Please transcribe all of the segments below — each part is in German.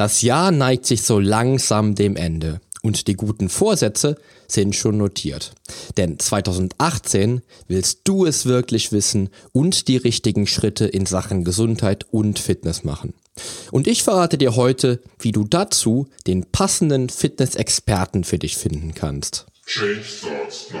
Das Jahr neigt sich so langsam dem Ende und die guten Vorsätze sind schon notiert. Denn 2018 willst du es wirklich wissen und die richtigen Schritte in Sachen Gesundheit und Fitness machen. Und ich verrate dir heute, wie du dazu den passenden Fitness-Experten für dich finden kannst. Change starts now.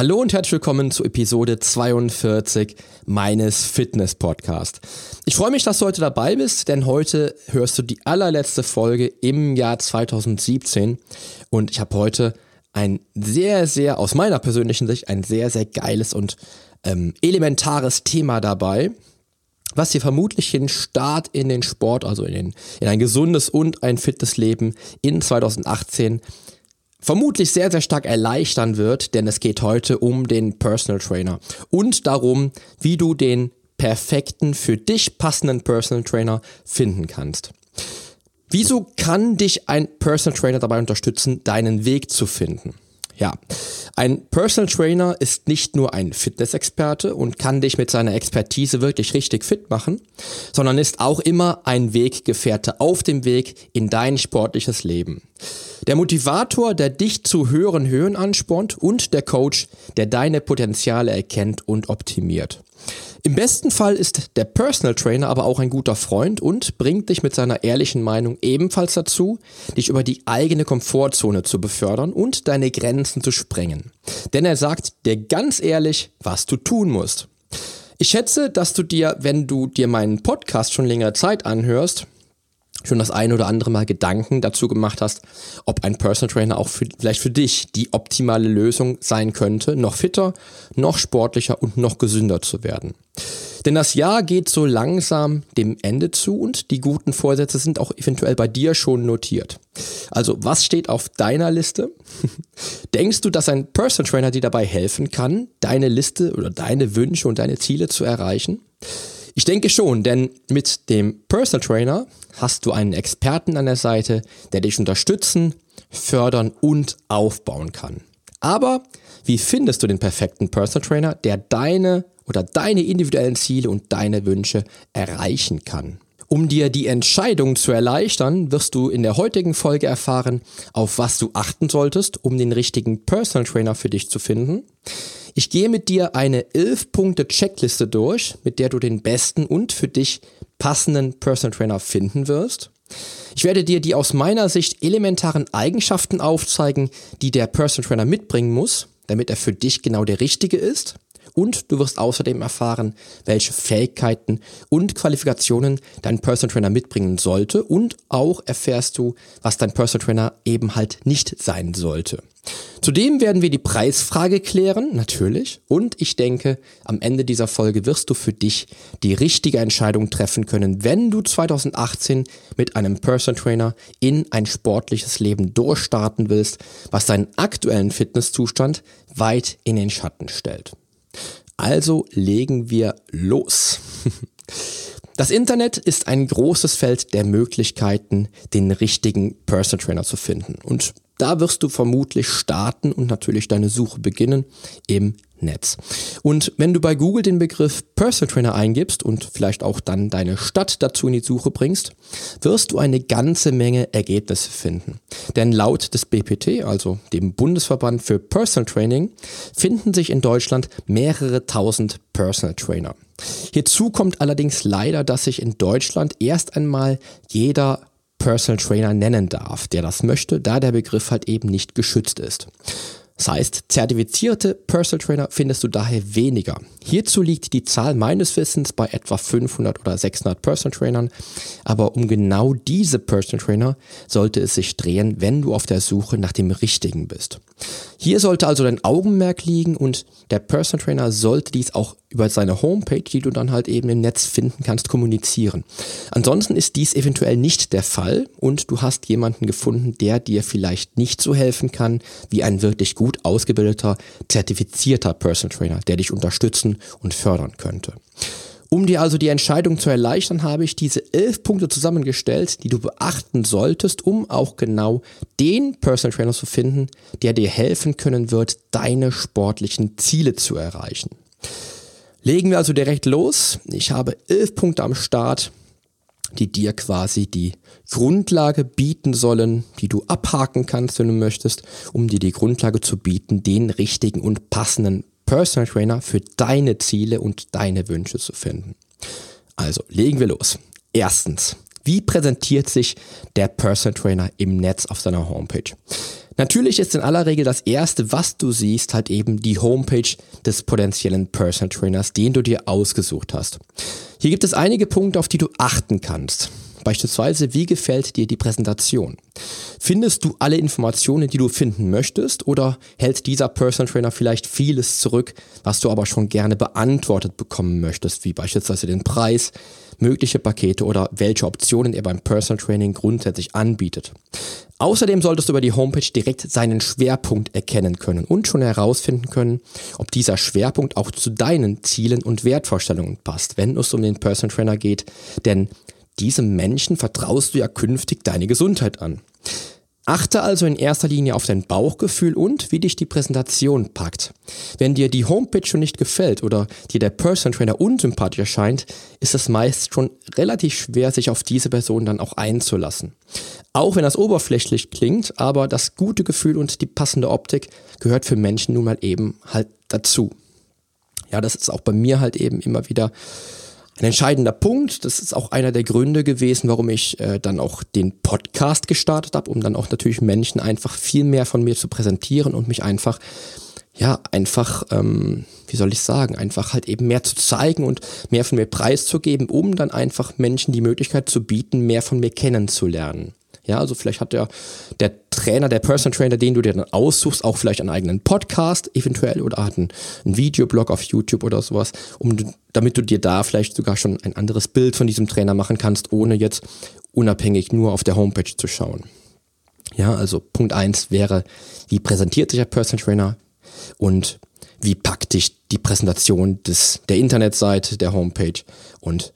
Hallo und herzlich willkommen zu Episode 42 meines Fitness Podcast. Ich freue mich, dass du heute dabei bist, denn heute hörst du die allerletzte Folge im Jahr 2017 und ich habe heute ein sehr, sehr, aus meiner persönlichen Sicht, ein sehr, sehr geiles und ähm, elementares Thema dabei, was dir vermutlich den Start in den Sport, also in, den, in ein gesundes und ein fittes Leben in 2018 vermutlich sehr, sehr stark erleichtern wird, denn es geht heute um den Personal Trainer und darum, wie du den perfekten, für dich passenden Personal Trainer finden kannst. Wieso kann dich ein Personal Trainer dabei unterstützen, deinen Weg zu finden? Ja, ein Personal Trainer ist nicht nur ein Fitnessexperte und kann dich mit seiner Expertise wirklich richtig fit machen, sondern ist auch immer ein Weggefährte auf dem Weg in dein sportliches Leben. Der Motivator, der dich zu höheren Höhen anspornt und der Coach, der deine Potenziale erkennt und optimiert. Im besten Fall ist der Personal Trainer aber auch ein guter Freund und bringt dich mit seiner ehrlichen Meinung ebenfalls dazu, dich über die eigene Komfortzone zu befördern und deine Grenzen zu sprengen. Denn er sagt dir ganz ehrlich, was du tun musst. Ich schätze, dass du dir, wenn du dir meinen Podcast schon längere Zeit anhörst, schon das ein oder andere Mal Gedanken dazu gemacht hast, ob ein Personal Trainer auch für, vielleicht für dich die optimale Lösung sein könnte, noch fitter, noch sportlicher und noch gesünder zu werden. Denn das Jahr geht so langsam dem Ende zu und die guten Vorsätze sind auch eventuell bei dir schon notiert. Also, was steht auf deiner Liste? Denkst du, dass ein Personal Trainer dir dabei helfen kann, deine Liste oder deine Wünsche und deine Ziele zu erreichen? Ich denke schon, denn mit dem Personal Trainer hast du einen Experten an der Seite, der dich unterstützen, fördern und aufbauen kann. Aber wie findest du den perfekten Personal Trainer, der deine oder deine individuellen Ziele und deine Wünsche erreichen kann? Um dir die Entscheidung zu erleichtern, wirst du in der heutigen Folge erfahren, auf was du achten solltest, um den richtigen Personal Trainer für dich zu finden. Ich gehe mit dir eine 11-Punkte-Checkliste durch, mit der du den besten und für dich passenden Personal Trainer finden wirst. Ich werde dir die aus meiner Sicht elementaren Eigenschaften aufzeigen, die der Personal Trainer mitbringen muss, damit er für dich genau der richtige ist. Und du wirst außerdem erfahren, welche Fähigkeiten und Qualifikationen dein Personal Trainer mitbringen sollte. Und auch erfährst du, was dein Personal Trainer eben halt nicht sein sollte. Zudem werden wir die Preisfrage klären, natürlich. Und ich denke, am Ende dieser Folge wirst du für dich die richtige Entscheidung treffen können, wenn du 2018 mit einem Personal Trainer in ein sportliches Leben durchstarten willst, was deinen aktuellen Fitnesszustand weit in den Schatten stellt. Also legen wir los. Das Internet ist ein großes Feld der Möglichkeiten, den richtigen Personal Trainer zu finden. Und da wirst du vermutlich starten und natürlich deine Suche beginnen im Netz. Und wenn du bei Google den Begriff Personal Trainer eingibst und vielleicht auch dann deine Stadt dazu in die Suche bringst, wirst du eine ganze Menge Ergebnisse finden. Denn laut des BPT, also dem Bundesverband für Personal Training, finden sich in Deutschland mehrere tausend Personal Trainer. Hierzu kommt allerdings leider, dass sich in Deutschland erst einmal jeder Personal Trainer nennen darf, der das möchte, da der Begriff halt eben nicht geschützt ist. Das heißt, zertifizierte Personal Trainer findest du daher weniger. Hierzu liegt die Zahl meines Wissens bei etwa 500 oder 600 Personal Trainern. Aber um genau diese Personal Trainer sollte es sich drehen, wenn du auf der Suche nach dem richtigen bist. Hier sollte also dein Augenmerk liegen und der Personal Trainer sollte dies auch über seine Homepage, die du dann halt eben im Netz finden kannst, kommunizieren. Ansonsten ist dies eventuell nicht der Fall und du hast jemanden gefunden, der dir vielleicht nicht so helfen kann wie ein wirklich gut ausgebildeter, zertifizierter Personal Trainer, der dich unterstützen und fördern könnte. Um dir also die Entscheidung zu erleichtern, habe ich diese elf Punkte zusammengestellt, die du beachten solltest, um auch genau den Personal Trainer zu finden, der dir helfen können wird, deine sportlichen Ziele zu erreichen. Legen wir also direkt los. Ich habe elf Punkte am Start, die dir quasi die Grundlage bieten sollen, die du abhaken kannst, wenn du möchtest, um dir die Grundlage zu bieten, den richtigen und passenden Personal Trainer für deine Ziele und deine Wünsche zu finden. Also legen wir los. Erstens, wie präsentiert sich der Personal Trainer im Netz auf seiner Homepage? Natürlich ist in aller Regel das erste, was du siehst, halt eben die Homepage des potenziellen Personal Trainers, den du dir ausgesucht hast. Hier gibt es einige Punkte, auf die du achten kannst. Beispielsweise, wie gefällt dir die Präsentation? Findest du alle Informationen, die du finden möchtest oder hält dieser Personal Trainer vielleicht vieles zurück, was du aber schon gerne beantwortet bekommen möchtest, wie beispielsweise den Preis, mögliche Pakete oder welche Optionen er beim Personal Training grundsätzlich anbietet? Außerdem solltest du über die Homepage direkt seinen Schwerpunkt erkennen können und schon herausfinden können, ob dieser Schwerpunkt auch zu deinen Zielen und Wertvorstellungen passt, wenn es um den Personal Trainer geht. Denn diesem Menschen vertraust du ja künftig deine Gesundheit an. Achte also in erster Linie auf dein Bauchgefühl und wie dich die Präsentation packt. Wenn dir die Homepage schon nicht gefällt oder dir der Person Trainer unsympathisch erscheint, ist es meist schon relativ schwer, sich auf diese Person dann auch einzulassen. Auch wenn das oberflächlich klingt, aber das gute Gefühl und die passende Optik gehört für Menschen nun mal eben halt dazu. Ja, das ist auch bei mir halt eben immer wieder ein entscheidender Punkt. Das ist auch einer der Gründe gewesen, warum ich äh, dann auch den Podcast gestartet habe, um dann auch natürlich Menschen einfach viel mehr von mir zu präsentieren und mich einfach, ja, einfach, ähm, wie soll ich sagen, einfach halt eben mehr zu zeigen und mehr von mir preiszugeben, um dann einfach Menschen die Möglichkeit zu bieten, mehr von mir kennenzulernen. Ja, also vielleicht hat der, der Trainer, der Personal Trainer, den du dir dann aussuchst, auch vielleicht einen eigenen Podcast eventuell oder hat einen, einen Videoblog auf YouTube oder sowas, um, damit du dir da vielleicht sogar schon ein anderes Bild von diesem Trainer machen kannst, ohne jetzt unabhängig nur auf der Homepage zu schauen. Ja, also Punkt eins wäre, wie präsentiert sich der Personal Trainer und wie packt dich die Präsentation des, der Internetseite, der Homepage und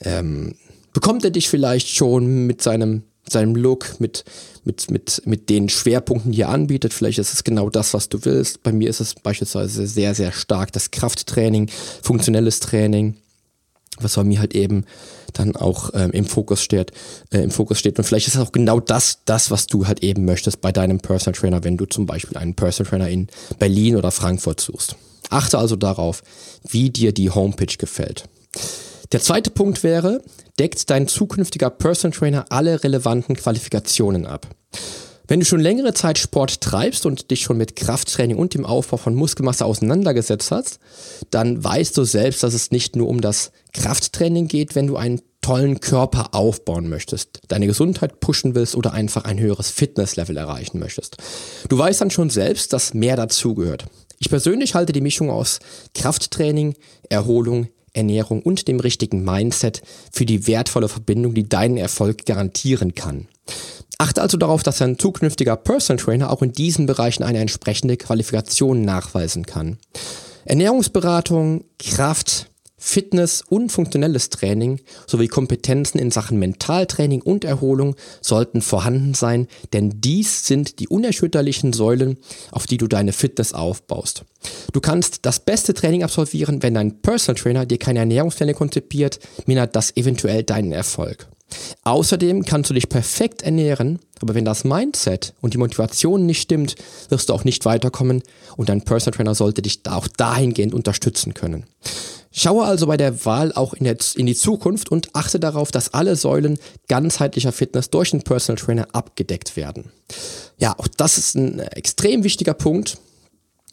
ähm, bekommt er dich vielleicht schon mit seinem seinem Look, mit, mit, mit, mit den Schwerpunkten, die er anbietet. Vielleicht ist es genau das, was du willst. Bei mir ist es beispielsweise sehr, sehr stark das Krafttraining, funktionelles Training, was bei mir halt eben dann auch ähm, im Fokus steht, äh, im Fokus steht. Und vielleicht ist es auch genau das, das, was du halt eben möchtest bei deinem Personal Trainer, wenn du zum Beispiel einen Personal Trainer in Berlin oder Frankfurt suchst. Achte also darauf, wie dir die Homepage gefällt. Der zweite Punkt wäre, deckt dein zukünftiger Personal Trainer alle relevanten Qualifikationen ab. Wenn du schon längere Zeit Sport treibst und dich schon mit Krafttraining und dem Aufbau von Muskelmasse auseinandergesetzt hast, dann weißt du selbst, dass es nicht nur um das Krafttraining geht, wenn du einen tollen Körper aufbauen möchtest, deine Gesundheit pushen willst oder einfach ein höheres Fitnesslevel erreichen möchtest. Du weißt dann schon selbst, dass mehr dazugehört. Ich persönlich halte die Mischung aus Krafttraining, Erholung, Ernährung und dem richtigen Mindset für die wertvolle Verbindung, die deinen Erfolg garantieren kann. Achte also darauf, dass ein zukünftiger Personal Trainer auch in diesen Bereichen eine entsprechende Qualifikation nachweisen kann. Ernährungsberatung, Kraft, Fitness und funktionelles Training sowie Kompetenzen in Sachen Mentaltraining und Erholung sollten vorhanden sein, denn dies sind die unerschütterlichen Säulen, auf die du deine Fitness aufbaust. Du kannst das beste Training absolvieren, wenn dein Personal Trainer dir keine Ernährungspläne konzipiert, mindert das eventuell deinen Erfolg. Außerdem kannst du dich perfekt ernähren, aber wenn das Mindset und die Motivation nicht stimmt, wirst du auch nicht weiterkommen und dein Personal Trainer sollte dich auch dahingehend unterstützen können. Schaue also bei der Wahl auch in, der, in, die Zukunft und achte darauf, dass alle Säulen ganzheitlicher Fitness durch den Personal Trainer abgedeckt werden. Ja, auch das ist ein extrem wichtiger Punkt.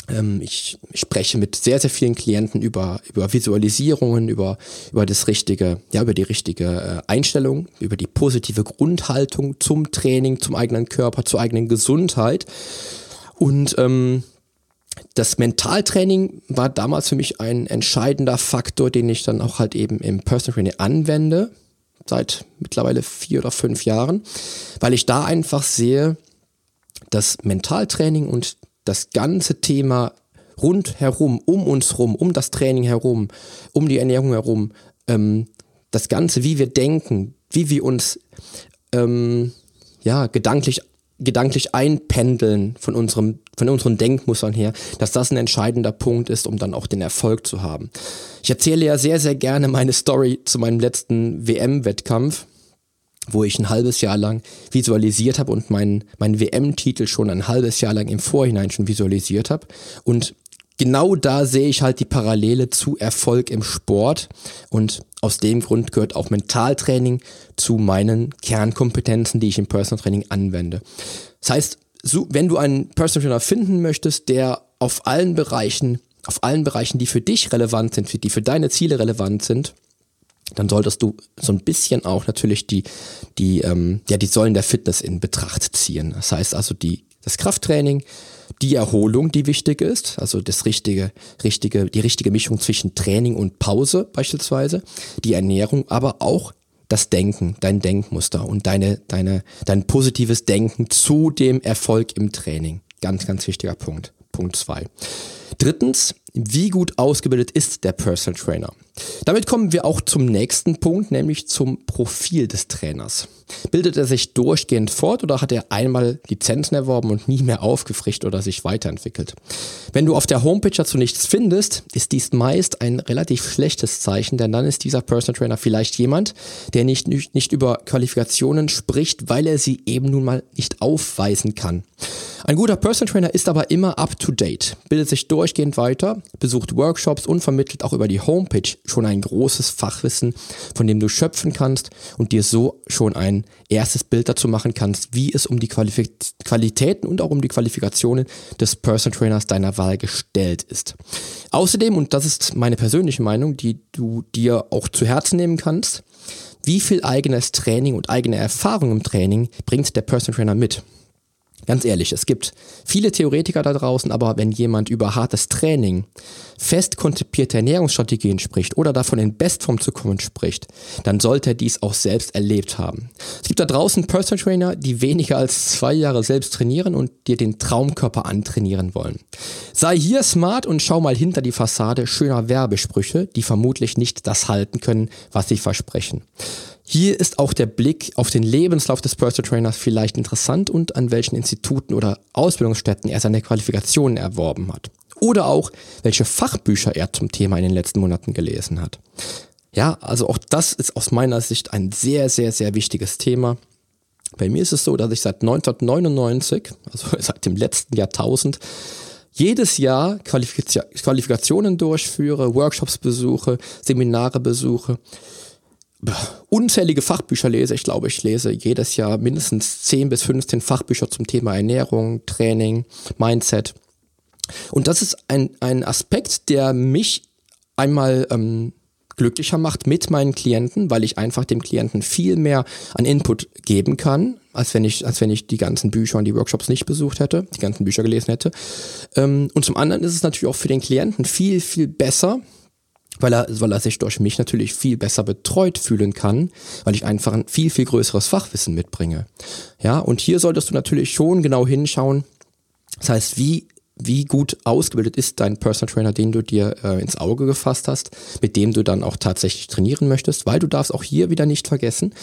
Ähm, ich, spreche mit sehr, sehr vielen Klienten über, über Visualisierungen, über, über das richtige, ja, über die richtige äh, Einstellung, über die positive Grundhaltung zum Training, zum eigenen Körper, zur eigenen Gesundheit. Und ähm, das Mentaltraining war damals für mich ein entscheidender Faktor, den ich dann auch halt eben im Personal Training anwende, seit mittlerweile vier oder fünf Jahren, weil ich da einfach sehe, dass Mentaltraining und das ganze Thema rundherum, um uns herum, um das Training herum, um die Ernährung herum, ähm, das Ganze, wie wir denken, wie wir uns ähm, ja, gedanklich gedanklich einpendeln von unserem, von unseren Denkmustern her, dass das ein entscheidender Punkt ist, um dann auch den Erfolg zu haben. Ich erzähle ja sehr, sehr gerne meine Story zu meinem letzten WM-Wettkampf, wo ich ein halbes Jahr lang visualisiert habe und meinen, meinen WM-Titel schon ein halbes Jahr lang im Vorhinein schon visualisiert habe. Und genau da sehe ich halt die Parallele zu Erfolg im Sport und aus dem Grund gehört auch Mentaltraining zu meinen Kernkompetenzen, die ich im Personal Training anwende. Das heißt, wenn du einen Personal Trainer finden möchtest, der auf allen Bereichen, auf allen Bereichen, die für dich relevant sind, die für deine Ziele relevant sind, dann solltest du so ein bisschen auch natürlich die, die, ähm, ja, die Säulen der Fitness in Betracht ziehen. Das heißt also die, das Krafttraining, die Erholung, die wichtig ist, also das richtige, richtige, die richtige Mischung zwischen Training und Pause beispielsweise, die Ernährung, aber auch das Denken, dein Denkmuster und deine, deine, dein positives Denken zu dem Erfolg im Training. Ganz, ganz wichtiger Punkt. Punkt zwei. Drittens, wie gut ausgebildet ist der Personal Trainer? Damit kommen wir auch zum nächsten Punkt, nämlich zum Profil des Trainers. Bildet er sich durchgehend fort oder hat er einmal Lizenzen erworben und nie mehr aufgefrischt oder sich weiterentwickelt? Wenn du auf der Homepage dazu nichts findest, ist dies meist ein relativ schlechtes Zeichen, denn dann ist dieser Personal Trainer vielleicht jemand, der nicht, nicht über Qualifikationen spricht, weil er sie eben nun mal nicht aufweisen kann. Ein guter Personal Trainer ist aber immer up to date, bildet sich durchgehend weiter, besucht Workshops und vermittelt auch über die Homepage schon ein großes Fachwissen, von dem du schöpfen kannst und dir so schon ein erstes Bild dazu machen kannst, wie es um die Qualif Qualitäten und auch um die Qualifikationen des Personal Trainers deiner Wahl gestellt ist. Außerdem, und das ist meine persönliche Meinung, die du dir auch zu Herzen nehmen kannst, wie viel eigenes Training und eigene Erfahrung im Training bringt der Personal Trainer mit? Ganz ehrlich, es gibt viele Theoretiker da draußen, aber wenn jemand über hartes Training, fest konzipierte Ernährungsstrategien spricht oder davon in Bestform zu kommen spricht, dann sollte er dies auch selbst erlebt haben. Es gibt da draußen Personal Trainer, die weniger als zwei Jahre selbst trainieren und dir den Traumkörper antrainieren wollen. Sei hier smart und schau mal hinter die Fassade schöner Werbesprüche, die vermutlich nicht das halten können, was sie versprechen. Hier ist auch der Blick auf den Lebenslauf des Personal Trainers vielleicht interessant und an welchen Instituten oder Ausbildungsstätten er seine Qualifikationen erworben hat. Oder auch, welche Fachbücher er zum Thema in den letzten Monaten gelesen hat. Ja, also auch das ist aus meiner Sicht ein sehr, sehr, sehr wichtiges Thema. Bei mir ist es so, dass ich seit 1999, also seit dem letzten Jahrtausend, jedes Jahr Qualifikationen durchführe, Workshops besuche, Seminare besuche unzählige Fachbücher lese. Ich glaube, ich lese jedes Jahr mindestens 10 bis 15 Fachbücher zum Thema Ernährung, Training, Mindset. Und das ist ein, ein Aspekt, der mich einmal ähm, glücklicher macht mit meinen Klienten, weil ich einfach dem Klienten viel mehr an Input geben kann, als wenn ich, als wenn ich die ganzen Bücher und die Workshops nicht besucht hätte, die ganzen Bücher gelesen hätte. Ähm, und zum anderen ist es natürlich auch für den Klienten viel, viel besser, weil er, weil er sich durch mich natürlich viel besser betreut fühlen kann, weil ich einfach ein viel, viel größeres Fachwissen mitbringe. Ja, und hier solltest du natürlich schon genau hinschauen. Das heißt, wie, wie gut ausgebildet ist dein Personal Trainer, den du dir äh, ins Auge gefasst hast, mit dem du dann auch tatsächlich trainieren möchtest, weil du darfst auch hier wieder nicht vergessen,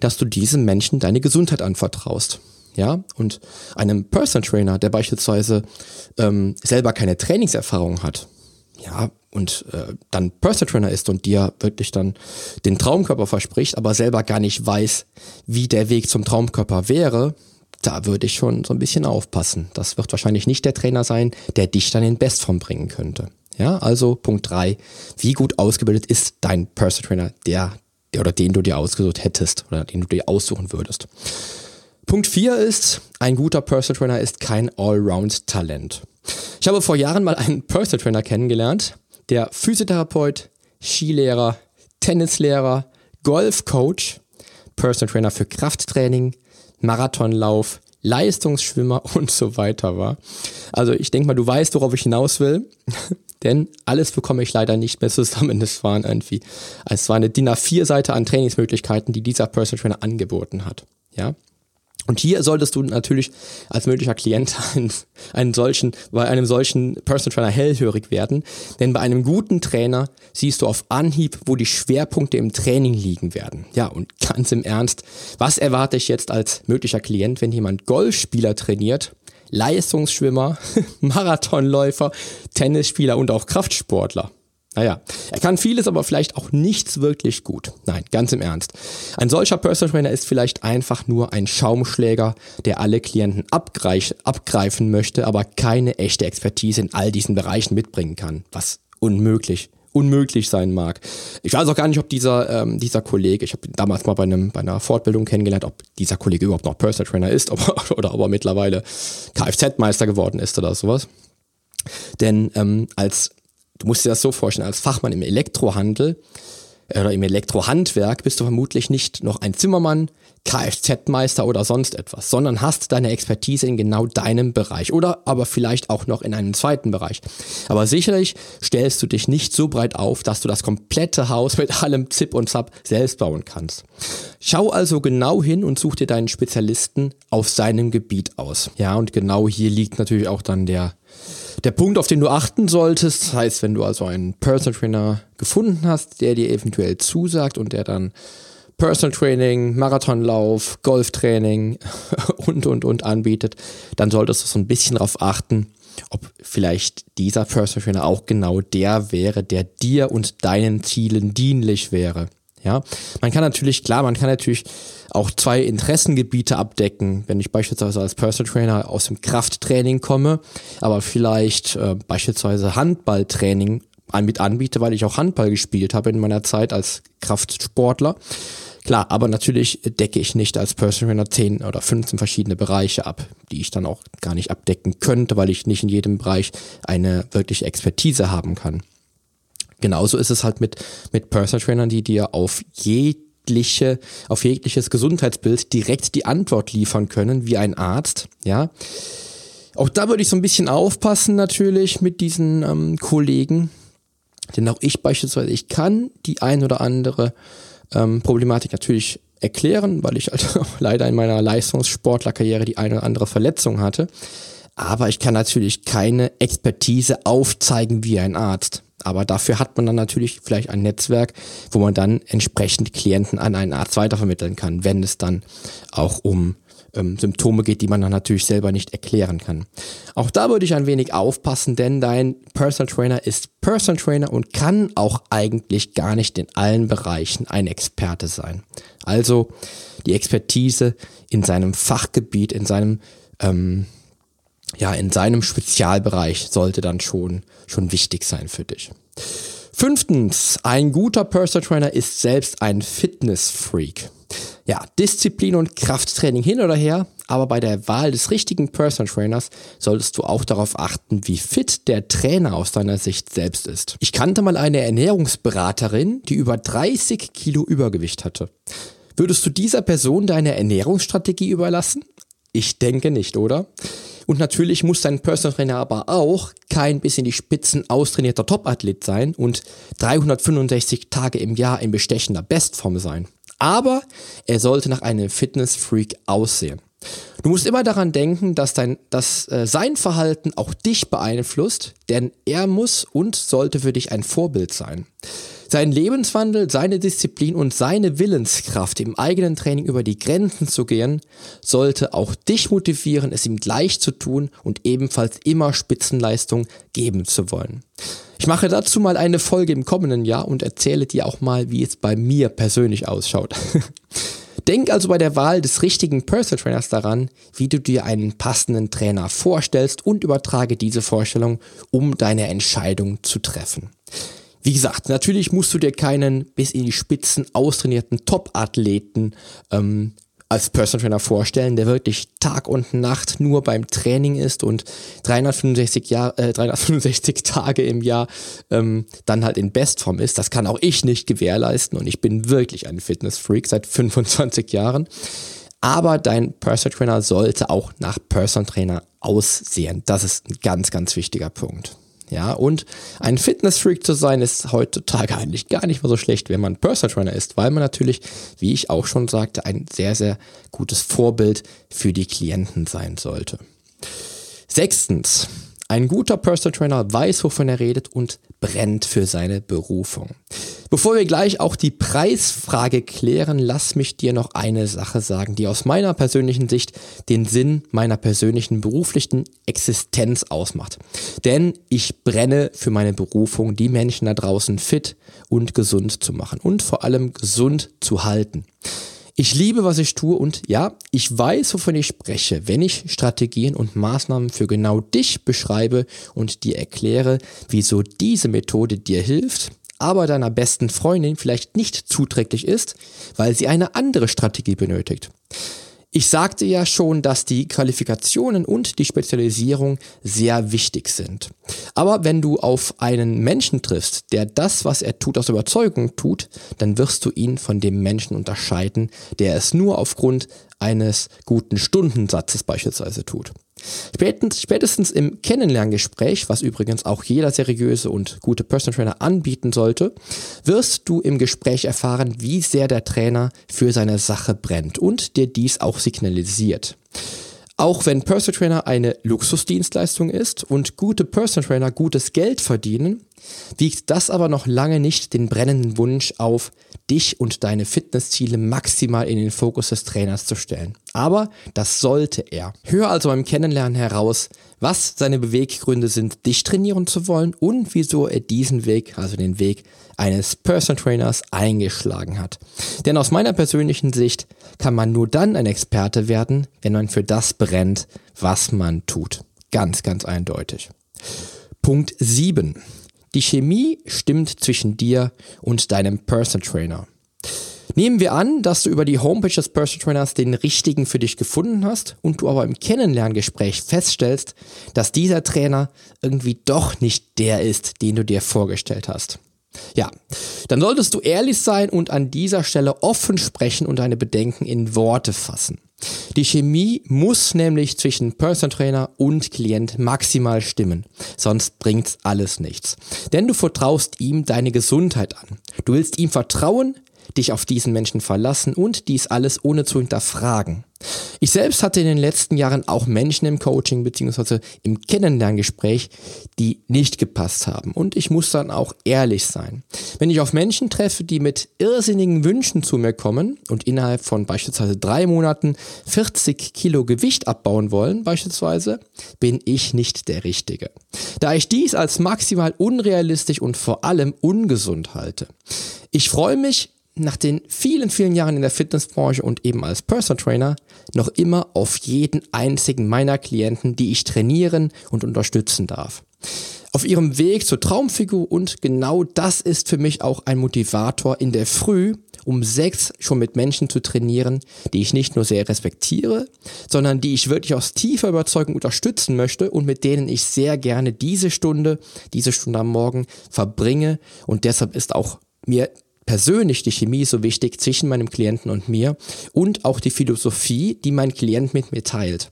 dass du diesem Menschen deine Gesundheit anvertraust. Ja, und einem Personal Trainer, der beispielsweise ähm, selber keine Trainingserfahrung hat, ja, und äh, dann Personal Trainer ist und dir wirklich dann den Traumkörper verspricht, aber selber gar nicht weiß, wie der Weg zum Traumkörper wäre, da würde ich schon so ein bisschen aufpassen. Das wird wahrscheinlich nicht der Trainer sein, der dich dann in Bestform bringen könnte. Ja, also Punkt drei: Wie gut ausgebildet ist dein Personal Trainer, der, der oder den du dir ausgesucht hättest oder den du dir aussuchen würdest? Punkt vier ist, ein guter Personal Trainer ist kein Allround-Talent. Ich habe vor Jahren mal einen Personal Trainer kennengelernt, der Physiotherapeut, Skilehrer, Tennislehrer, Golfcoach, Personal Trainer für Krafttraining, Marathonlauf, Leistungsschwimmer und so weiter war. Also ich denke mal, du weißt, worauf ich hinaus will. Denn alles bekomme ich leider nicht mehr zusammen. Es waren irgendwie, es war eine DIN A4-Seite an Trainingsmöglichkeiten, die dieser Personal Trainer angeboten hat. Ja. Und hier solltest du natürlich als möglicher Klient einen, einen solchen, bei einem solchen Personal Trainer hellhörig werden. Denn bei einem guten Trainer siehst du auf Anhieb, wo die Schwerpunkte im Training liegen werden. Ja, und ganz im Ernst, was erwarte ich jetzt als möglicher Klient, wenn jemand Golfspieler trainiert Leistungsschwimmer, Marathonläufer, Tennisspieler und auch Kraftsportler. Naja, er kann vieles, aber vielleicht auch nichts wirklich gut. Nein, ganz im Ernst. Ein solcher Personal Trainer ist vielleicht einfach nur ein Schaumschläger, der alle Klienten abgreif abgreifen möchte, aber keine echte Expertise in all diesen Bereichen mitbringen kann. Was unmöglich unmöglich sein mag. Ich weiß auch gar nicht, ob dieser, ähm, dieser Kollege, ich habe damals mal bei, einem, bei einer Fortbildung kennengelernt, ob dieser Kollege überhaupt noch Personal Trainer ist ob, oder ob er mittlerweile Kfz-Meister geworden ist oder sowas. Denn ähm, als, du musst dir das so vorstellen, als Fachmann im Elektrohandel äh, oder im Elektrohandwerk bist du vermutlich nicht noch ein Zimmermann, Kfz-Meister oder sonst etwas, sondern hast deine Expertise in genau deinem Bereich oder aber vielleicht auch noch in einem zweiten Bereich. Aber sicherlich stellst du dich nicht so breit auf, dass du das komplette Haus mit allem Zip und Zap selbst bauen kannst. Schau also genau hin und such dir deinen Spezialisten auf seinem Gebiet aus. Ja, und genau hier liegt natürlich auch dann der der Punkt, auf den du achten solltest, das heißt, wenn du also einen Personal Trainer gefunden hast, der dir eventuell zusagt und der dann Personal Training, Marathonlauf, Golftraining und, und, und anbietet, dann solltest du so ein bisschen darauf achten, ob vielleicht dieser Personal Trainer auch genau der wäre, der dir und deinen Zielen dienlich wäre. Ja, man kann natürlich, klar, man kann natürlich auch zwei Interessengebiete abdecken. Wenn ich beispielsweise als Personal Trainer aus dem Krafttraining komme, aber vielleicht äh, beispielsweise Handballtraining mit anbiete, weil ich auch Handball gespielt habe in meiner Zeit als Kraftsportler. Klar, aber natürlich decke ich nicht als Personal Trainer 10 oder 15 verschiedene Bereiche ab, die ich dann auch gar nicht abdecken könnte, weil ich nicht in jedem Bereich eine wirkliche Expertise haben kann. Genauso ist es halt mit, mit Personal Trainern, die dir auf jegliche, auf jegliches Gesundheitsbild direkt die Antwort liefern können, wie ein Arzt, ja. Auch da würde ich so ein bisschen aufpassen natürlich mit diesen ähm, Kollegen, denn auch ich beispielsweise, ich kann die ein oder andere ähm, Problematik natürlich erklären, weil ich halt leider in meiner Leistungssportlerkarriere die eine oder andere Verletzung hatte. Aber ich kann natürlich keine Expertise aufzeigen wie ein Arzt. Aber dafür hat man dann natürlich vielleicht ein Netzwerk, wo man dann entsprechend Klienten an einen Arzt weitervermitteln kann, wenn es dann auch um ähm, Symptome geht, die man dann natürlich selber nicht erklären kann. Auch da würde ich ein wenig aufpassen, denn dein Personal Trainer ist Personal Trainer und kann auch eigentlich gar nicht in allen Bereichen ein Experte sein. Also die Expertise in seinem Fachgebiet, in seinem ähm, ja, in seinem Spezialbereich sollte dann schon, schon wichtig sein für dich. Fünftens, ein guter Personal Trainer ist selbst ein Fitness-Freak. Ja, Disziplin und Krafttraining hin oder her, aber bei der Wahl des richtigen Personal Trainers solltest du auch darauf achten, wie fit der Trainer aus deiner Sicht selbst ist. Ich kannte mal eine Ernährungsberaterin, die über 30 Kilo Übergewicht hatte. Würdest du dieser Person deine Ernährungsstrategie überlassen? Ich denke nicht, oder? Und natürlich muss dein Personal Trainer aber auch kein bisschen die Spitzen austrainierter Topathlet sein und 365 Tage im Jahr in bestechender Bestform sein aber er sollte nach einem Fitness-Freak aussehen. Du musst immer daran denken, dass, dein, dass äh, sein Verhalten auch dich beeinflusst, denn er muss und sollte für dich ein Vorbild sein. Sein Lebenswandel, seine Disziplin und seine Willenskraft im eigenen Training über die Grenzen zu gehen, sollte auch dich motivieren, es ihm gleich zu tun und ebenfalls immer Spitzenleistung geben zu wollen. Ich mache dazu mal eine Folge im kommenden Jahr und erzähle dir auch mal, wie es bei mir persönlich ausschaut. Denk also bei der Wahl des richtigen Personal Trainers daran, wie du dir einen passenden Trainer vorstellst und übertrage diese Vorstellung, um deine Entscheidung zu treffen. Wie gesagt, natürlich musst du dir keinen bis in die Spitzen austrainierten Top-Athleten ähm, als Personal Trainer vorstellen, der wirklich Tag und Nacht nur beim Training ist und 365, Jahr, äh, 365 Tage im Jahr ähm, dann halt in Bestform ist. Das kann auch ich nicht gewährleisten und ich bin wirklich ein Fitnessfreak seit 25 Jahren. Aber dein Personal Trainer sollte auch nach Personal Trainer aussehen. Das ist ein ganz, ganz wichtiger Punkt. Ja, und ein Fitnessfreak zu sein ist heutzutage eigentlich gar nicht mehr so schlecht, wenn man Personal Trainer ist, weil man natürlich, wie ich auch schon sagte, ein sehr, sehr gutes Vorbild für die Klienten sein sollte. Sechstens, ein guter Personal Trainer weiß, wovon er redet und brennt für seine Berufung. Bevor wir gleich auch die Preisfrage klären, lass mich dir noch eine Sache sagen, die aus meiner persönlichen Sicht den Sinn meiner persönlichen beruflichen Existenz ausmacht. Denn ich brenne für meine Berufung, die Menschen da draußen fit und gesund zu machen und vor allem gesund zu halten. Ich liebe, was ich tue und ja, ich weiß, wovon ich spreche, wenn ich Strategien und Maßnahmen für genau dich beschreibe und dir erkläre, wieso diese Methode dir hilft, aber deiner besten Freundin vielleicht nicht zuträglich ist, weil sie eine andere Strategie benötigt. Ich sagte ja schon, dass die Qualifikationen und die Spezialisierung sehr wichtig sind. Aber wenn du auf einen Menschen triffst, der das, was er tut, aus Überzeugung tut, dann wirst du ihn von dem Menschen unterscheiden, der es nur aufgrund eines guten Stundensatzes beispielsweise tut. Spätestens, spätestens im Kennenlerngespräch, was übrigens auch jeder seriöse und gute Personal Trainer anbieten sollte, wirst du im Gespräch erfahren, wie sehr der Trainer für seine Sache brennt und dir dies auch signalisiert. Auch wenn Personal Trainer eine Luxusdienstleistung ist und gute Personal Trainer gutes Geld verdienen, wiegt das aber noch lange nicht den brennenden Wunsch auf, dich und deine Fitnessziele maximal in den Fokus des Trainers zu stellen. Aber das sollte er. Hör also beim Kennenlernen heraus, was seine Beweggründe sind, dich trainieren zu wollen und wieso er diesen Weg, also den Weg eines Personal Trainers, eingeschlagen hat. Denn aus meiner persönlichen Sicht kann man nur dann ein Experte werden, wenn man für das brennt, was man tut. Ganz, ganz eindeutig. Punkt 7. Die Chemie stimmt zwischen dir und deinem Personal Trainer. Nehmen wir an, dass du über die Homepage des Personal Trainers den richtigen für dich gefunden hast und du aber im Kennenlerngespräch feststellst, dass dieser Trainer irgendwie doch nicht der ist, den du dir vorgestellt hast. Ja, dann solltest du ehrlich sein und an dieser Stelle offen sprechen und deine Bedenken in Worte fassen. Die Chemie muss nämlich zwischen Personal Trainer und Klient maximal stimmen, sonst bringt's alles nichts. Denn du vertraust ihm deine Gesundheit an. Du willst ihm vertrauen, dich auf diesen Menschen verlassen und dies alles ohne zu hinterfragen. Ich selbst hatte in den letzten Jahren auch Menschen im Coaching bzw. im Kennenlerngespräch, die nicht gepasst haben. Und ich muss dann auch ehrlich sein. Wenn ich auf Menschen treffe, die mit irrsinnigen Wünschen zu mir kommen und innerhalb von beispielsweise drei Monaten 40 Kilo Gewicht abbauen wollen, beispielsweise, bin ich nicht der Richtige. Da ich dies als maximal unrealistisch und vor allem ungesund halte. Ich freue mich nach den vielen, vielen Jahren in der Fitnessbranche und eben als Personal Trainer noch immer auf jeden einzigen meiner Klienten, die ich trainieren und unterstützen darf. Auf ihrem Weg zur Traumfigur und genau das ist für mich auch ein Motivator in der Früh, um sechs schon mit Menschen zu trainieren, die ich nicht nur sehr respektiere, sondern die ich wirklich aus tiefer Überzeugung unterstützen möchte und mit denen ich sehr gerne diese Stunde, diese Stunde am Morgen verbringe und deshalb ist auch mir persönlich die Chemie so wichtig zwischen meinem Klienten und mir und auch die Philosophie, die mein Klient mit mir teilt.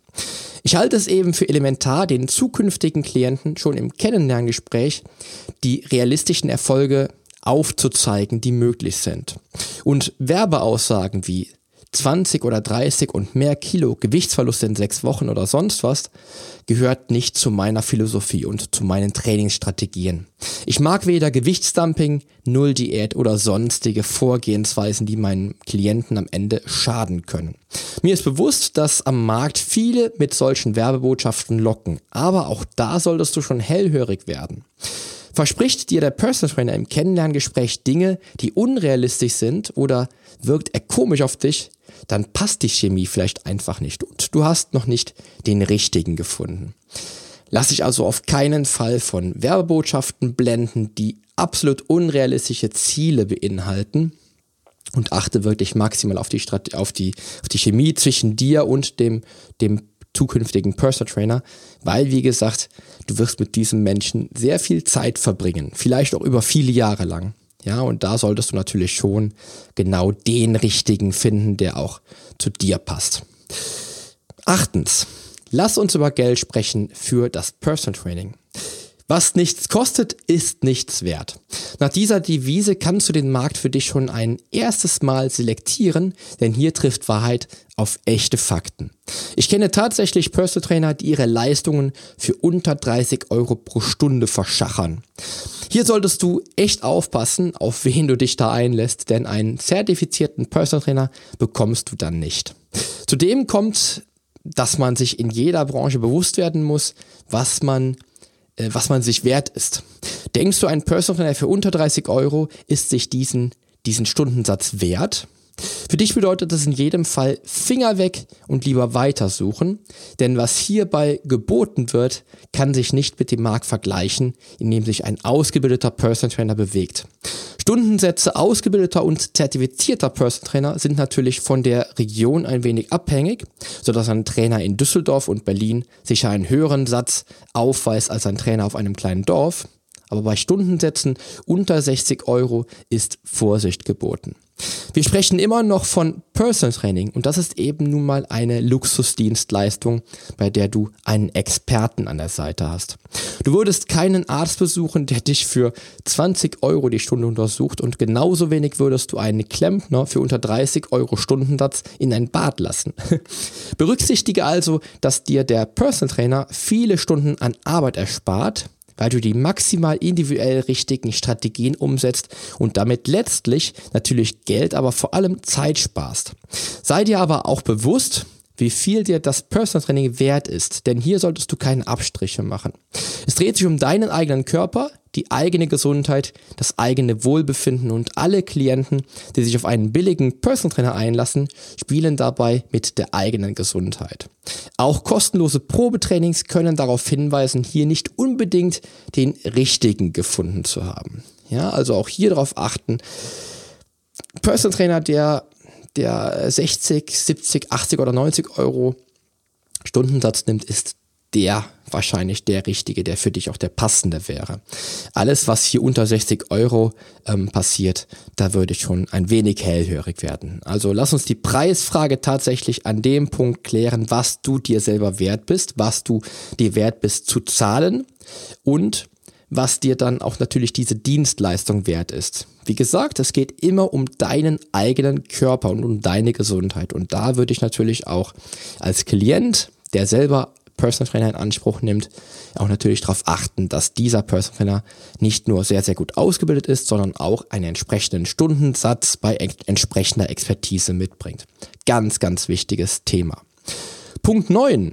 Ich halte es eben für elementar, den zukünftigen Klienten schon im Kennenlerngespräch die realistischen Erfolge aufzuzeigen, die möglich sind. Und Werbeaussagen wie 20 oder 30 und mehr Kilo Gewichtsverlust in sechs Wochen oder sonst was gehört nicht zu meiner Philosophie und zu meinen Trainingsstrategien. Ich mag weder Gewichtsdumping, Nulldiät oder sonstige Vorgehensweisen, die meinen Klienten am Ende schaden können. Mir ist bewusst, dass am Markt viele mit solchen Werbebotschaften locken, aber auch da solltest du schon hellhörig werden. Verspricht dir der Personal Trainer im Kennenlerngespräch Dinge, die unrealistisch sind oder wirkt er komisch auf dich, dann passt die Chemie vielleicht einfach nicht und du hast noch nicht den richtigen gefunden. Lass dich also auf keinen Fall von Werbebotschaften blenden, die absolut unrealistische Ziele beinhalten und achte wirklich maximal auf die, Strate auf die, auf die Chemie zwischen dir und dem, dem zukünftigen Personal Trainer, weil, wie gesagt, du wirst mit diesem Menschen sehr viel Zeit verbringen, vielleicht auch über viele Jahre lang. Ja, und da solltest du natürlich schon genau den richtigen finden, der auch zu dir passt. Achtens, lass uns über Geld sprechen für das Personal Training. Was nichts kostet, ist nichts wert. Nach dieser Devise kannst du den Markt für dich schon ein erstes Mal selektieren, denn hier trifft Wahrheit auf echte Fakten. Ich kenne tatsächlich Personal Trainer, die ihre Leistungen für unter 30 Euro pro Stunde verschachern. Hier solltest du echt aufpassen, auf wen du dich da einlässt, denn einen zertifizierten Personal Trainer bekommst du dann nicht. Zudem kommt, dass man sich in jeder Branche bewusst werden muss, was man äh, was man sich wert ist. Denkst du, ein Personal Trainer für unter 30 Euro ist sich diesen, diesen Stundensatz wert? Für dich bedeutet das in jedem Fall Finger weg und lieber weitersuchen, denn was hierbei geboten wird, kann sich nicht mit dem Markt vergleichen, in dem sich ein ausgebildeter Personal Trainer bewegt. Stundensätze ausgebildeter und zertifizierter Personal Trainer sind natürlich von der Region ein wenig abhängig, sodass ein Trainer in Düsseldorf und Berlin sicher einen höheren Satz aufweist als ein Trainer auf einem kleinen Dorf. Aber bei Stundensätzen unter 60 Euro ist Vorsicht geboten. Wir sprechen immer noch von Personal Training und das ist eben nun mal eine Luxusdienstleistung, bei der du einen Experten an der Seite hast. Du würdest keinen Arzt besuchen, der dich für 20 Euro die Stunde untersucht und genauso wenig würdest du einen Klempner für unter 30 Euro Stundensatz in ein Bad lassen. Berücksichtige also, dass dir der Personal Trainer viele Stunden an Arbeit erspart, weil du die maximal individuell richtigen Strategien umsetzt und damit letztlich natürlich Geld, aber vor allem Zeit sparst. Sei dir aber auch bewusst, wie viel dir das Personal Training wert ist, denn hier solltest du keine Abstriche machen. Es dreht sich um deinen eigenen Körper, die eigene Gesundheit, das eigene Wohlbefinden und alle Klienten, die sich auf einen billigen Personal Trainer einlassen, spielen dabei mit der eigenen Gesundheit. Auch kostenlose Probetrainings können darauf hinweisen, hier nicht unbedingt den richtigen gefunden zu haben. Ja, also auch hier darauf achten. Personal Trainer, der der 60, 70, 80 oder 90 Euro Stundensatz nimmt, ist der wahrscheinlich der richtige, der für dich auch der passende wäre. Alles, was hier unter 60 Euro ähm, passiert, da würde ich schon ein wenig hellhörig werden. Also lass uns die Preisfrage tatsächlich an dem Punkt klären, was du dir selber wert bist, was du dir wert bist zu zahlen und was dir dann auch natürlich diese Dienstleistung wert ist. Wie gesagt, es geht immer um deinen eigenen Körper und um deine Gesundheit. Und da würde ich natürlich auch als Klient, der selber Personal Trainer in Anspruch nimmt, auch natürlich darauf achten, dass dieser Personal Trainer nicht nur sehr, sehr gut ausgebildet ist, sondern auch einen entsprechenden Stundensatz bei entsprechender Expertise mitbringt. Ganz, ganz wichtiges Thema. Punkt 9.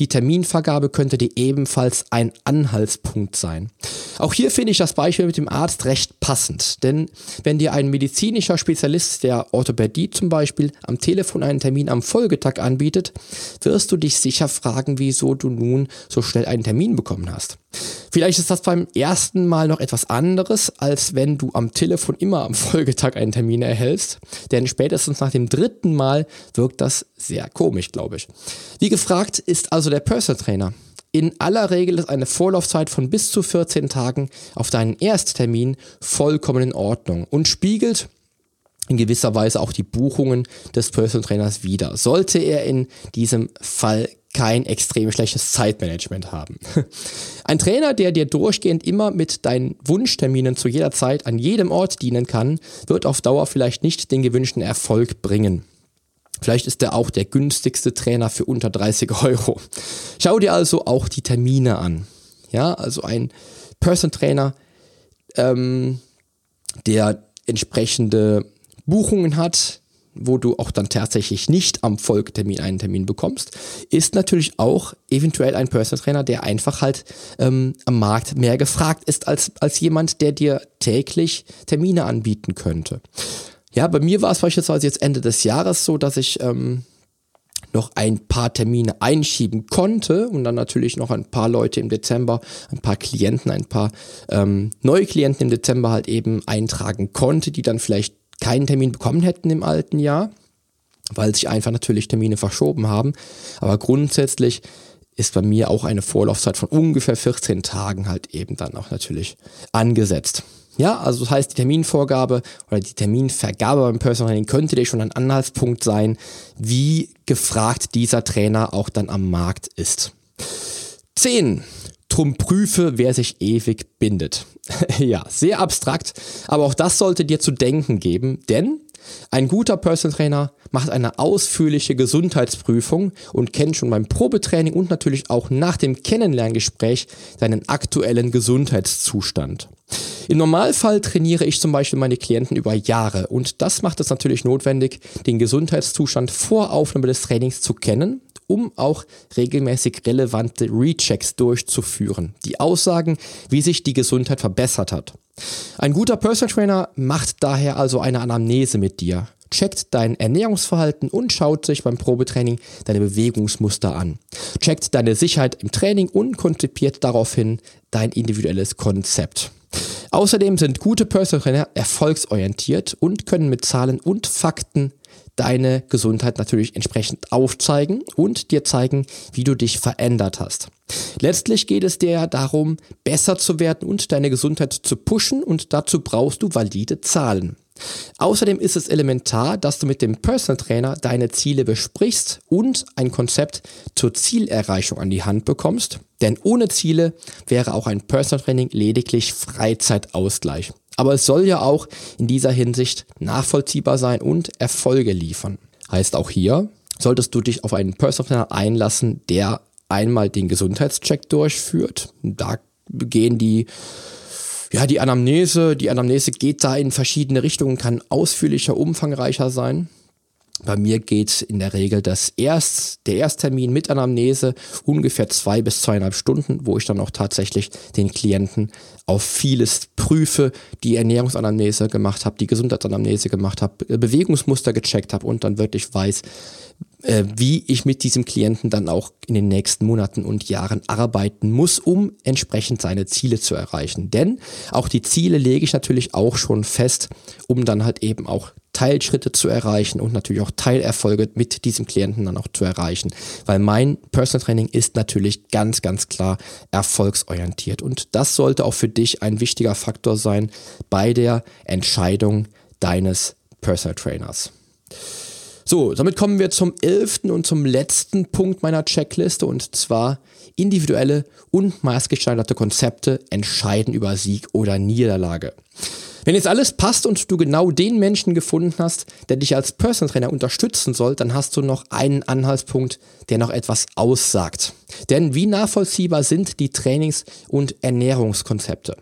Die Terminvergabe könnte dir ebenfalls ein Anhaltspunkt sein. Auch hier finde ich das Beispiel mit dem Arzt recht passend, denn wenn dir ein medizinischer Spezialist der Orthopädie zum Beispiel am Telefon einen Termin am Folgetag anbietet, wirst du dich sicher fragen, wieso du nun so schnell einen Termin bekommen hast. Vielleicht ist das beim ersten Mal noch etwas anderes, als wenn du am Telefon immer am Folgetag einen Termin erhältst, denn spätestens nach dem dritten Mal wirkt das sehr komisch, glaube ich. Wie gefragt ist also der Personal Trainer. In aller Regel ist eine Vorlaufzeit von bis zu 14 Tagen auf deinen Ersttermin vollkommen in Ordnung und spiegelt in gewisser Weise auch die Buchungen des Personal Trainers wider. Sollte er in diesem Fall kein extrem schlechtes Zeitmanagement haben. Ein Trainer, der dir durchgehend immer mit deinen Wunschterminen zu jeder Zeit an jedem Ort dienen kann, wird auf Dauer vielleicht nicht den gewünschten Erfolg bringen. Vielleicht ist er auch der günstigste Trainer für unter 30 Euro. Schau dir also auch die Termine an. Ja, also ein Person Trainer, ähm, der entsprechende Buchungen hat, wo du auch dann tatsächlich nicht am Folgetermin einen Termin bekommst, ist natürlich auch eventuell ein Personal Trainer, der einfach halt ähm, am Markt mehr gefragt ist als, als jemand, der dir täglich Termine anbieten könnte. Ja, bei mir war es beispielsweise jetzt Ende des Jahres so, dass ich ähm, noch ein paar Termine einschieben konnte und dann natürlich noch ein paar Leute im Dezember, ein paar Klienten, ein paar ähm, neue Klienten im Dezember halt eben eintragen konnte, die dann vielleicht keinen Termin bekommen hätten im alten Jahr, weil sich einfach natürlich Termine verschoben haben. Aber grundsätzlich ist bei mir auch eine Vorlaufzeit von ungefähr 14 Tagen halt eben dann auch natürlich angesetzt. Ja, also das heißt, die Terminvorgabe oder die Terminvergabe beim Personal Training könnte dir schon ein Anhaltspunkt sein, wie gefragt dieser Trainer auch dann am Markt ist. 10. Drum prüfe, wer sich ewig bindet. ja, sehr abstrakt, aber auch das sollte dir zu denken geben, denn ein guter Personal Trainer macht eine ausführliche Gesundheitsprüfung und kennt schon beim Probetraining und natürlich auch nach dem Kennenlerngespräch deinen aktuellen Gesundheitszustand. Im Normalfall trainiere ich zum Beispiel meine Klienten über Jahre und das macht es natürlich notwendig, den Gesundheitszustand vor Aufnahme des Trainings zu kennen um auch regelmäßig relevante Rechecks durchzuführen, die aussagen, wie sich die Gesundheit verbessert hat. Ein guter Personal Trainer macht daher also eine Anamnese mit dir, checkt dein Ernährungsverhalten und schaut sich beim Probetraining deine Bewegungsmuster an, checkt deine Sicherheit im Training und konzipiert daraufhin dein individuelles Konzept. Außerdem sind gute Personal Trainer erfolgsorientiert und können mit Zahlen und Fakten deine Gesundheit natürlich entsprechend aufzeigen und dir zeigen, wie du dich verändert hast. Letztlich geht es dir ja darum, besser zu werden und deine Gesundheit zu pushen und dazu brauchst du valide Zahlen. Außerdem ist es elementar, dass du mit dem Personal Trainer deine Ziele besprichst und ein Konzept zur Zielerreichung an die Hand bekommst. Denn ohne Ziele wäre auch ein Personal Training lediglich Freizeitausgleich. Aber es soll ja auch in dieser Hinsicht nachvollziehbar sein und Erfolge liefern. Heißt auch hier, solltest du dich auf einen Personal Trainer einlassen, der einmal den Gesundheitscheck durchführt. Da gehen die ja, die Anamnese, die Anamnese geht da in verschiedene Richtungen, kann ausführlicher, umfangreicher sein. Bei mir geht in der Regel das Erst, der Ersttermin mit Anamnese ungefähr zwei bis zweieinhalb Stunden, wo ich dann auch tatsächlich den Klienten auf vieles prüfe, die Ernährungsanamnese gemacht habe, die Gesundheitsanamnese gemacht habe, Bewegungsmuster gecheckt habe und dann wirklich weiß, äh, wie ich mit diesem Klienten dann auch in den nächsten Monaten und Jahren arbeiten muss, um entsprechend seine Ziele zu erreichen. Denn auch die Ziele lege ich natürlich auch schon fest, um dann halt eben auch Teilschritte zu erreichen und natürlich auch Teilerfolge mit diesem Klienten dann auch zu erreichen. Weil mein Personal Training ist natürlich ganz, ganz klar erfolgsorientiert. Und das sollte auch für dich ein wichtiger Faktor sein bei der Entscheidung deines Personal Trainers. So, damit kommen wir zum elften und zum letzten Punkt meiner Checkliste und zwar individuelle und maßgeschneiderte Konzepte entscheiden über Sieg oder Niederlage. Wenn jetzt alles passt und du genau den Menschen gefunden hast, der dich als Personal Trainer unterstützen soll, dann hast du noch einen Anhaltspunkt, der noch etwas aussagt. Denn wie nachvollziehbar sind die Trainings- und Ernährungskonzepte?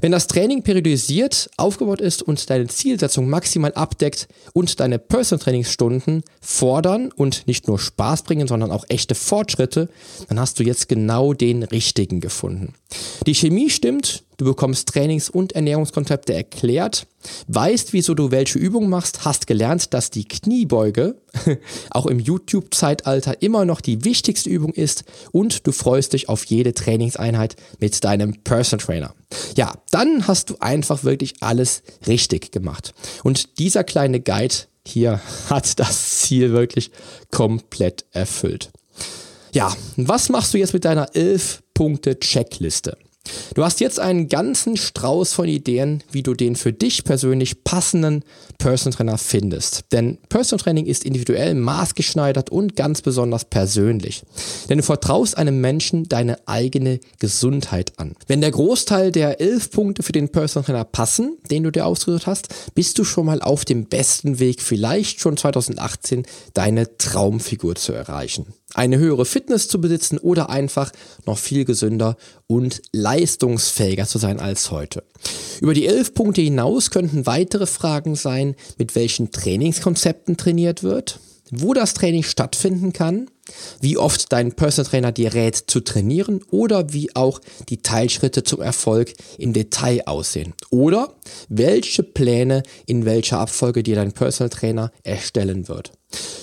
Wenn das Training periodisiert aufgebaut ist und deine Zielsetzung maximal abdeckt und deine Personal Trainingsstunden fordern und nicht nur Spaß bringen, sondern auch echte Fortschritte, dann hast du jetzt genau den richtigen gefunden. Die Chemie stimmt, du bekommst Trainings- und Ernährungskonzepte erklärt, weißt, wieso du welche Übung machst, hast gelernt, dass die Kniebeuge auch im YouTube-Zeitalter immer noch die wichtigste Übung ist und du freust dich auf jede Trainingseinheit mit deinem Personal Trainer. Ja, dann hast du einfach wirklich alles richtig gemacht. Und dieser kleine Guide hier hat das Ziel wirklich komplett erfüllt. Ja, was machst du jetzt mit deiner 11 Punkte Checkliste? Du hast jetzt einen ganzen Strauß von Ideen, wie du den für dich persönlich passenden Personal Trainer findest. Denn Personal Training ist individuell maßgeschneidert und ganz besonders persönlich. Denn du vertraust einem Menschen deine eigene Gesundheit an. Wenn der Großteil der elf Punkte für den Personal Trainer passen, den du dir ausgesucht hast, bist du schon mal auf dem besten Weg, vielleicht schon 2018 deine Traumfigur zu erreichen eine höhere Fitness zu besitzen oder einfach noch viel gesünder und leistungsfähiger zu sein als heute. Über die elf Punkte hinaus könnten weitere Fragen sein, mit welchen Trainingskonzepten trainiert wird, wo das Training stattfinden kann, wie oft dein Personal Trainer dir rät zu trainieren oder wie auch die Teilschritte zum Erfolg im Detail aussehen oder welche Pläne in welcher Abfolge dir dein Personal Trainer erstellen wird.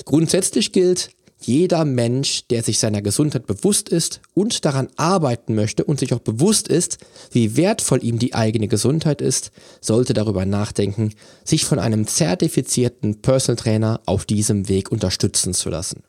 Grundsätzlich gilt, jeder Mensch, der sich seiner Gesundheit bewusst ist und daran arbeiten möchte und sich auch bewusst ist, wie wertvoll ihm die eigene Gesundheit ist, sollte darüber nachdenken, sich von einem zertifizierten Personal Trainer auf diesem Weg unterstützen zu lassen.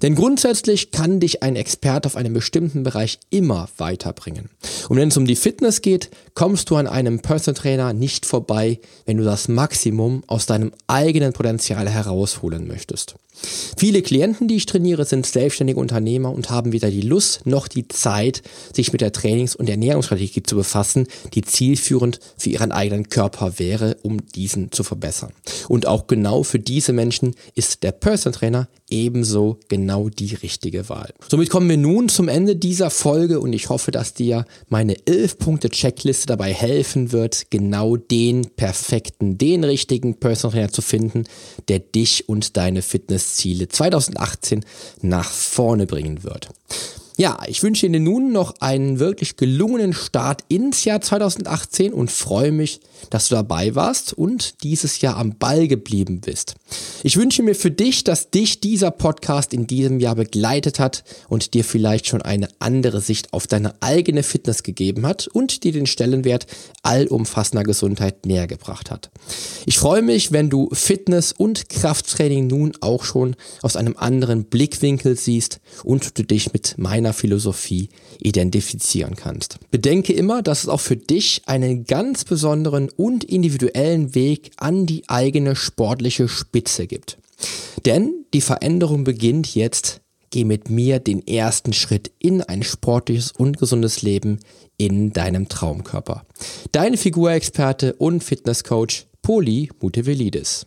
Denn grundsätzlich kann dich ein Experte auf einem bestimmten Bereich immer weiterbringen. Und wenn es um die Fitness geht, kommst du an einem Personal Trainer nicht vorbei, wenn du das Maximum aus deinem eigenen Potenzial herausholen möchtest. Viele Klienten, die ich trainiere, sind selbstständige Unternehmer und haben weder die Lust noch die Zeit, sich mit der Trainings- und Ernährungsstrategie zu befassen, die zielführend für ihren eigenen Körper wäre, um diesen zu verbessern. Und auch genau für diese Menschen ist der Personal Trainer ebenso genau die richtige Wahl. Somit kommen wir nun zum Ende dieser Folge und ich hoffe, dass dir meine 11 Punkte Checkliste dabei helfen wird, genau den perfekten, den richtigen Personal Trainer zu finden, der dich und deine Fitnessziele 2018 nach vorne bringen wird. Ja, ich wünsche Ihnen nun noch einen wirklich gelungenen Start ins Jahr 2018 und freue mich, dass du dabei warst und dieses Jahr am Ball geblieben bist. Ich wünsche mir für dich, dass dich dieser Podcast in diesem Jahr begleitet hat und dir vielleicht schon eine andere Sicht auf deine eigene Fitness gegeben hat und dir den Stellenwert allumfassender Gesundheit näher gebracht hat. Ich freue mich, wenn du Fitness und Krafttraining nun auch schon aus einem anderen Blickwinkel siehst und du dich mit meiner Philosophie identifizieren kannst. Bedenke immer, dass es auch für dich einen ganz besonderen und individuellen Weg an die eigene sportliche Spitze gibt. Denn die Veränderung beginnt jetzt. Geh mit mir den ersten Schritt in ein sportliches und gesundes Leben in deinem Traumkörper. Dein Figurexperte und Fitnesscoach Poli Mutevelidis.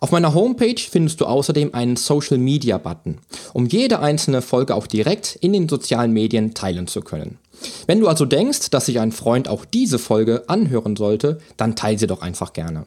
Auf meiner Homepage findest du außerdem einen Social Media Button, um jede einzelne Folge auch direkt in den sozialen Medien teilen zu können. Wenn du also denkst, dass sich ein Freund auch diese Folge anhören sollte, dann teile sie doch einfach gerne.